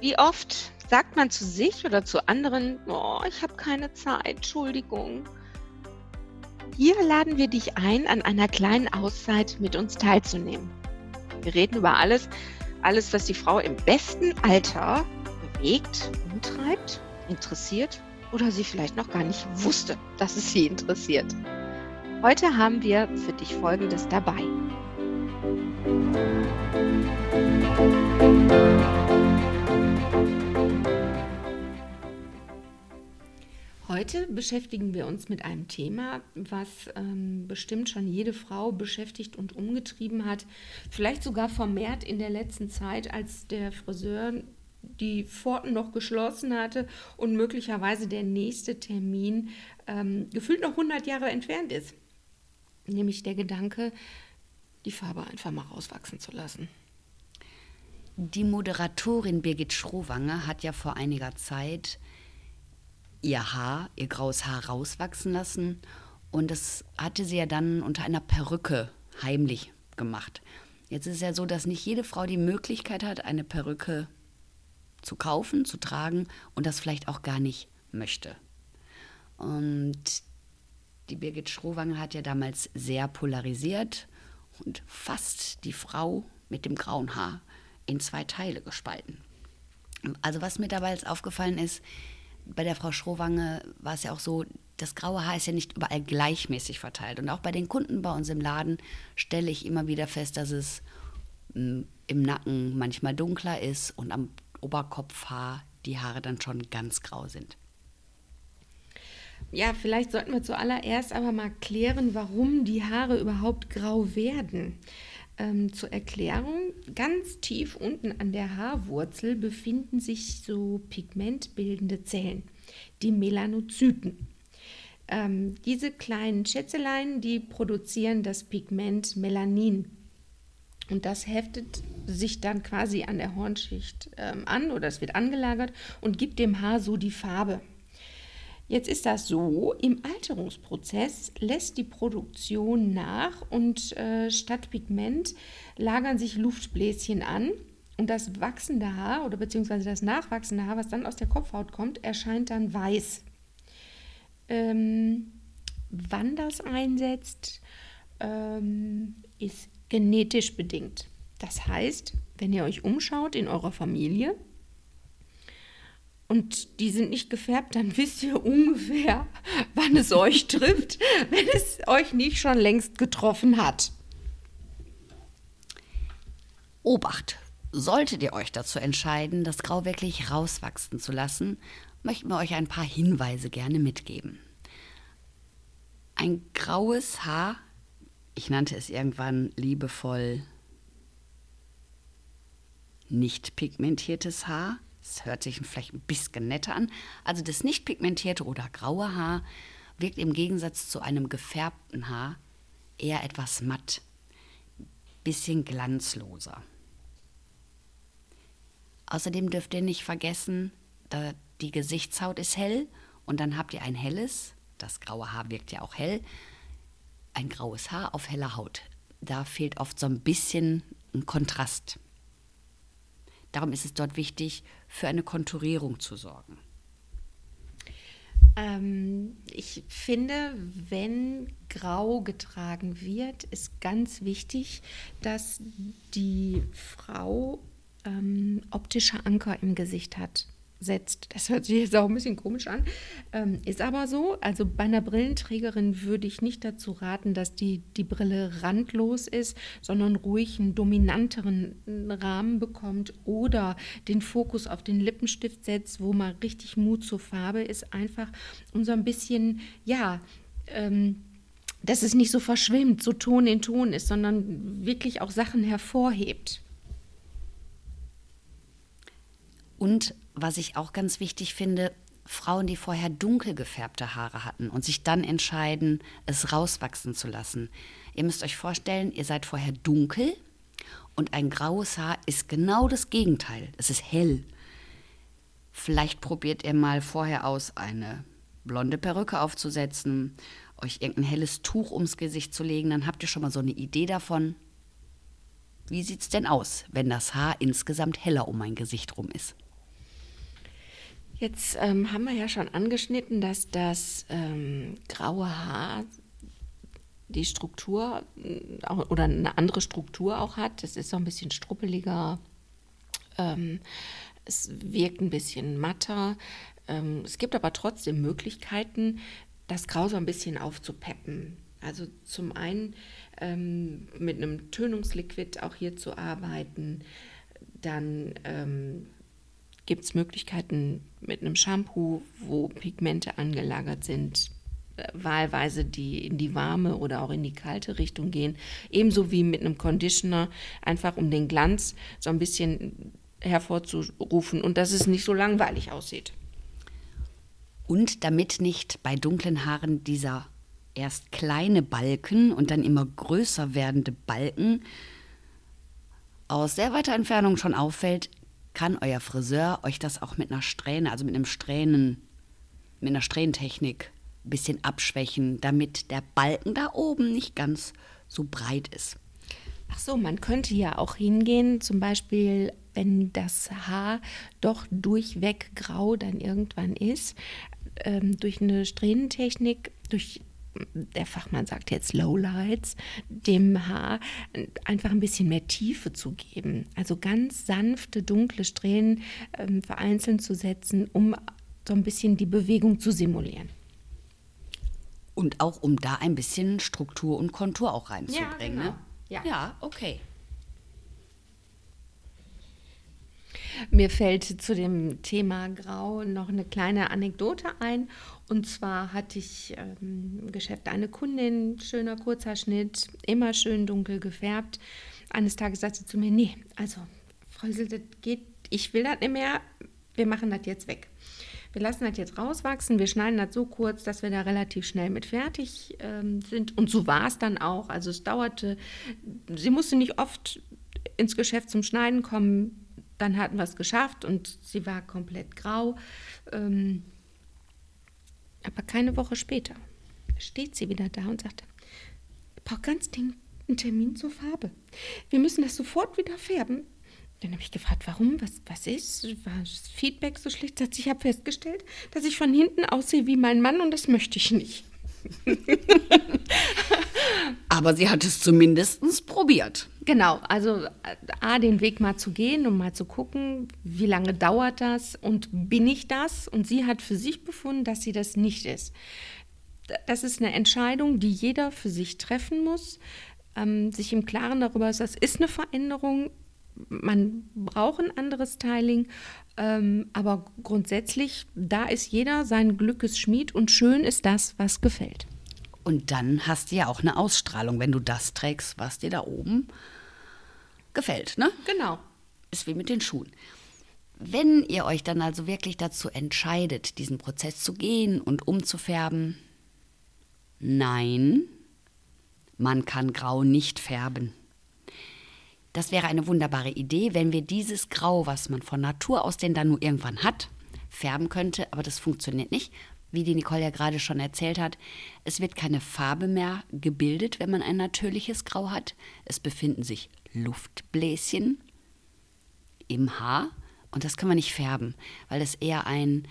Wie oft sagt man zu sich oder zu anderen, oh, ich habe keine Zeit, Entschuldigung. Hier laden wir dich ein, an einer kleinen Auszeit mit uns teilzunehmen. Wir reden über alles, alles, was die Frau im besten Alter bewegt, umtreibt, interessiert oder sie vielleicht noch gar nicht wusste, dass es sie interessiert. Heute haben wir für dich Folgendes dabei. Heute beschäftigen wir uns mit einem Thema, was ähm, bestimmt schon jede Frau beschäftigt und umgetrieben hat. Vielleicht sogar vermehrt in der letzten Zeit, als der Friseur die Pforten noch geschlossen hatte und möglicherweise der nächste Termin ähm, gefühlt noch 100 Jahre entfernt ist. Nämlich der Gedanke, die Farbe einfach mal rauswachsen zu lassen. Die Moderatorin Birgit Schrowanger hat ja vor einiger Zeit ihr Haar, ihr graues Haar rauswachsen lassen und das hatte sie ja dann unter einer Perücke heimlich gemacht. Jetzt ist es ja so, dass nicht jede Frau die Möglichkeit hat, eine Perücke zu kaufen, zu tragen und das vielleicht auch gar nicht möchte. Und die Birgit Schrowanger hat ja damals sehr polarisiert und fast die Frau mit dem grauen Haar in zwei Teile gespalten. Also was mir dabei jetzt aufgefallen ist, bei der Frau Schrowange war es ja auch so, das graue Haar ist ja nicht überall gleichmäßig verteilt. Und auch bei den Kunden bei uns im Laden stelle ich immer wieder fest, dass es mm, im Nacken manchmal dunkler ist und am Oberkopfhaar die Haare dann schon ganz grau sind. Ja, vielleicht sollten wir zuallererst aber mal klären, warum die Haare überhaupt grau werden. Ähm, zur Erklärung, ganz tief unten an der Haarwurzel befinden sich so pigmentbildende Zellen, die Melanozyten. Ähm, diese kleinen Schätzelein, die produzieren das Pigment Melanin. Und das heftet sich dann quasi an der Hornschicht ähm, an oder es wird angelagert und gibt dem Haar so die Farbe. Jetzt ist das so, im Alterungsprozess lässt die Produktion nach und äh, statt Pigment lagern sich Luftbläschen an und das wachsende Haar oder beziehungsweise das nachwachsende Haar, was dann aus der Kopfhaut kommt, erscheint dann weiß. Ähm, wann das einsetzt, ähm, ist genetisch bedingt. Das heißt, wenn ihr euch umschaut in eurer Familie, und die sind nicht gefärbt, dann wisst ihr ungefähr, wann es euch trifft, wenn es euch nicht schon längst getroffen hat. Obacht! Solltet ihr euch dazu entscheiden, das Grau wirklich rauswachsen zu lassen, möchten wir euch ein paar Hinweise gerne mitgeben. Ein graues Haar, ich nannte es irgendwann liebevoll nicht pigmentiertes Haar, es hört sich vielleicht ein bisschen netter an. Also das nicht pigmentierte oder graue Haar wirkt im Gegensatz zu einem gefärbten Haar eher etwas matt, bisschen glanzloser. Außerdem dürft ihr nicht vergessen, die Gesichtshaut ist hell und dann habt ihr ein helles, das graue Haar wirkt ja auch hell, ein graues Haar auf heller Haut. Da fehlt oft so ein bisschen ein Kontrast. Darum ist es dort wichtig, für eine Konturierung zu sorgen. Ähm, ich finde, wenn grau getragen wird, ist ganz wichtig, dass die Frau ähm, optische Anker im Gesicht hat setzt. Das hört sich jetzt auch ein bisschen komisch an, ähm, ist aber so. Also bei einer Brillenträgerin würde ich nicht dazu raten, dass die, die Brille randlos ist, sondern ruhig einen dominanteren Rahmen bekommt oder den Fokus auf den Lippenstift setzt, wo mal richtig Mut zur Farbe ist, einfach um so ein bisschen, ja, ähm, dass es nicht so verschwimmt, so Ton in Ton ist, sondern wirklich auch Sachen hervorhebt. Und was ich auch ganz wichtig finde, Frauen, die vorher dunkel gefärbte Haare hatten und sich dann entscheiden, es rauswachsen zu lassen. Ihr müsst euch vorstellen, ihr seid vorher dunkel und ein graues Haar ist genau das Gegenteil. Es ist hell. Vielleicht probiert ihr mal vorher aus, eine blonde Perücke aufzusetzen, euch irgendein helles Tuch ums Gesicht zu legen, dann habt ihr schon mal so eine Idee davon. Wie sieht es denn aus, wenn das Haar insgesamt heller um mein Gesicht rum ist? Jetzt ähm, haben wir ja schon angeschnitten, dass das ähm, graue Haar die Struktur äh, oder eine andere Struktur auch hat. Es ist so ein bisschen struppeliger, ähm, es wirkt ein bisschen matter. Ähm, es gibt aber trotzdem Möglichkeiten, das Grau so ein bisschen aufzupeppen. Also zum einen ähm, mit einem Tönungsliquid auch hier zu arbeiten. Dann ähm, gibt es Möglichkeiten mit einem Shampoo, wo Pigmente angelagert sind, äh, wahlweise die in die warme oder auch in die kalte Richtung gehen. Ebenso wie mit einem Conditioner, einfach um den Glanz so ein bisschen hervorzurufen und dass es nicht so langweilig aussieht. Und damit nicht bei dunklen Haaren dieser erst kleine Balken und dann immer größer werdende Balken aus sehr weiter Entfernung schon auffällt, kann euer Friseur euch das auch mit einer Strähne, also mit einem Strähnen, mit einer Strähnentechnik ein bisschen abschwächen, damit der Balken da oben nicht ganz so breit ist. Ach so, man könnte ja auch hingehen, zum Beispiel, wenn das Haar doch durchweg grau dann irgendwann ist, ähm, durch eine Strähnentechnik, durch der Fachmann sagt jetzt Lowlights, dem Haar einfach ein bisschen mehr Tiefe zu geben. Also ganz sanfte, dunkle Strähnen ähm, vereinzelt zu setzen, um so ein bisschen die Bewegung zu simulieren. Und auch um da ein bisschen Struktur und Kontur auch reinzubringen. Ja, genau. ne? ja. ja okay. Mir fällt zu dem Thema Grau noch eine kleine Anekdote ein. Und zwar hatte ich ähm, im Geschäft eine Kundin, schöner kurzer Schnitt, immer schön dunkel gefärbt. Eines Tages sagte sie zu mir, nee, also Frösel, das geht, ich will das nicht mehr, wir machen das jetzt weg. Wir lassen das jetzt rauswachsen, wir schneiden das so kurz, dass wir da relativ schnell mit fertig ähm, sind. Und so war es dann auch. Also es dauerte, sie musste nicht oft ins Geschäft zum Schneiden kommen dann hatten wir es geschafft und sie war komplett grau. Ähm, aber keine Woche später steht sie wieder da und sagt, ich brauche ganz dringend einen Termin zur Farbe. Wir müssen das sofort wieder färben. Dann habe ich gefragt, warum, was, was ist? War das Feedback so schlecht? Sagt, ich habe festgestellt, dass ich von hinten aussehe wie mein Mann und das möchte ich nicht. Aber sie hat es zumindest probiert. Genau, also A, den Weg mal zu gehen und mal zu gucken, wie lange dauert das und bin ich das? Und sie hat für sich befunden, dass sie das nicht ist. Das ist eine Entscheidung, die jeder für sich treffen muss, ähm, sich im Klaren darüber ist, das ist eine Veränderung, man braucht ein anderes Styling, ähm, aber grundsätzlich, da ist jeder sein Glückes Schmied und schön ist das, was gefällt. Und dann hast du ja auch eine Ausstrahlung, wenn du das trägst, was dir da oben gefällt, ne? Genau. Ist wie mit den Schuhen. Wenn ihr euch dann also wirklich dazu entscheidet, diesen Prozess zu gehen und umzufärben, nein, man kann Grau nicht färben. Das wäre eine wunderbare Idee, wenn wir dieses Grau, was man von Natur aus denn dann nur irgendwann hat, färben könnte, aber das funktioniert nicht. Wie die Nicole ja gerade schon erzählt hat, es wird keine Farbe mehr gebildet, wenn man ein natürliches Grau hat. Es befinden sich Luftbläschen im Haar und das kann man nicht färben, weil es eher ein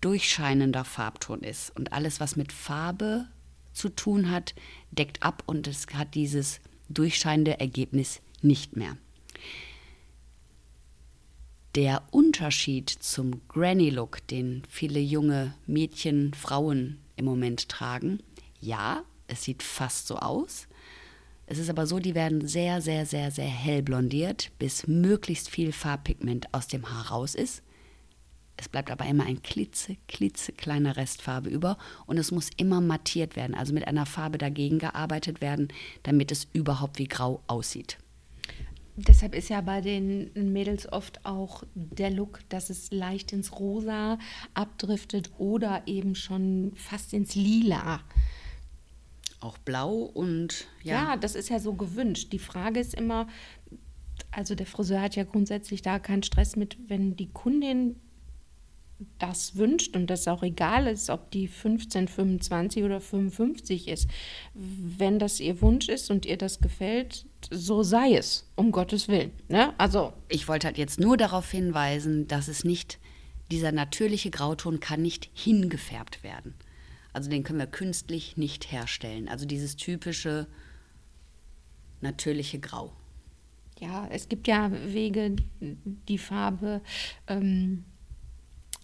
durchscheinender Farbton ist. Und alles, was mit Farbe zu tun hat, deckt ab und es hat dieses durchscheinende Ergebnis nicht mehr. Der Unterschied zum Granny Look, den viele junge Mädchen, Frauen im Moment tragen, ja, es sieht fast so aus. Es ist aber so, die werden sehr, sehr, sehr, sehr hell blondiert, bis möglichst viel Farbpigment aus dem Haar raus ist. Es bleibt aber immer ein klitze, klitze kleiner Restfarbe über und es muss immer mattiert werden, also mit einer Farbe dagegen gearbeitet werden, damit es überhaupt wie grau aussieht. Deshalb ist ja bei den Mädels oft auch der Look, dass es leicht ins Rosa abdriftet oder eben schon fast ins Lila. Auch blau und ja. Ja, das ist ja so gewünscht. Die Frage ist immer, also der Friseur hat ja grundsätzlich da keinen Stress mit, wenn die Kundin das wünscht und das auch egal ist, ob die 15, 25 oder 55 ist. Wenn das ihr Wunsch ist und ihr das gefällt, so sei es, um Gottes Willen. Ne? Also ich wollte halt jetzt nur darauf hinweisen, dass es nicht, dieser natürliche Grauton kann nicht hingefärbt werden. Also den können wir künstlich nicht herstellen. Also dieses typische natürliche Grau. Ja, es gibt ja Wege, die Farbe ähm,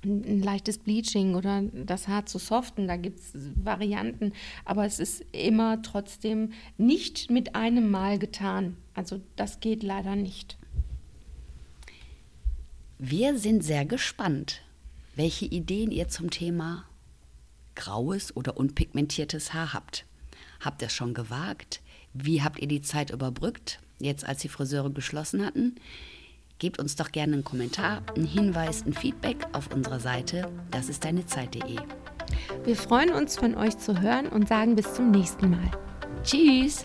ein leichtes Bleaching oder das Haar zu soften, da gibt es Varianten, aber es ist immer trotzdem nicht mit einem Mal getan. Also das geht leider nicht. Wir sind sehr gespannt, welche Ideen ihr zum Thema graues oder unpigmentiertes Haar habt. Habt ihr es schon gewagt? Wie habt ihr die Zeit überbrückt, jetzt als die Friseure geschlossen hatten? Gebt uns doch gerne einen Kommentar, einen Hinweis, ein Feedback auf unserer Seite das ist deine Zeit.de. Wir freuen uns von euch zu hören und sagen bis zum nächsten Mal. Tschüss!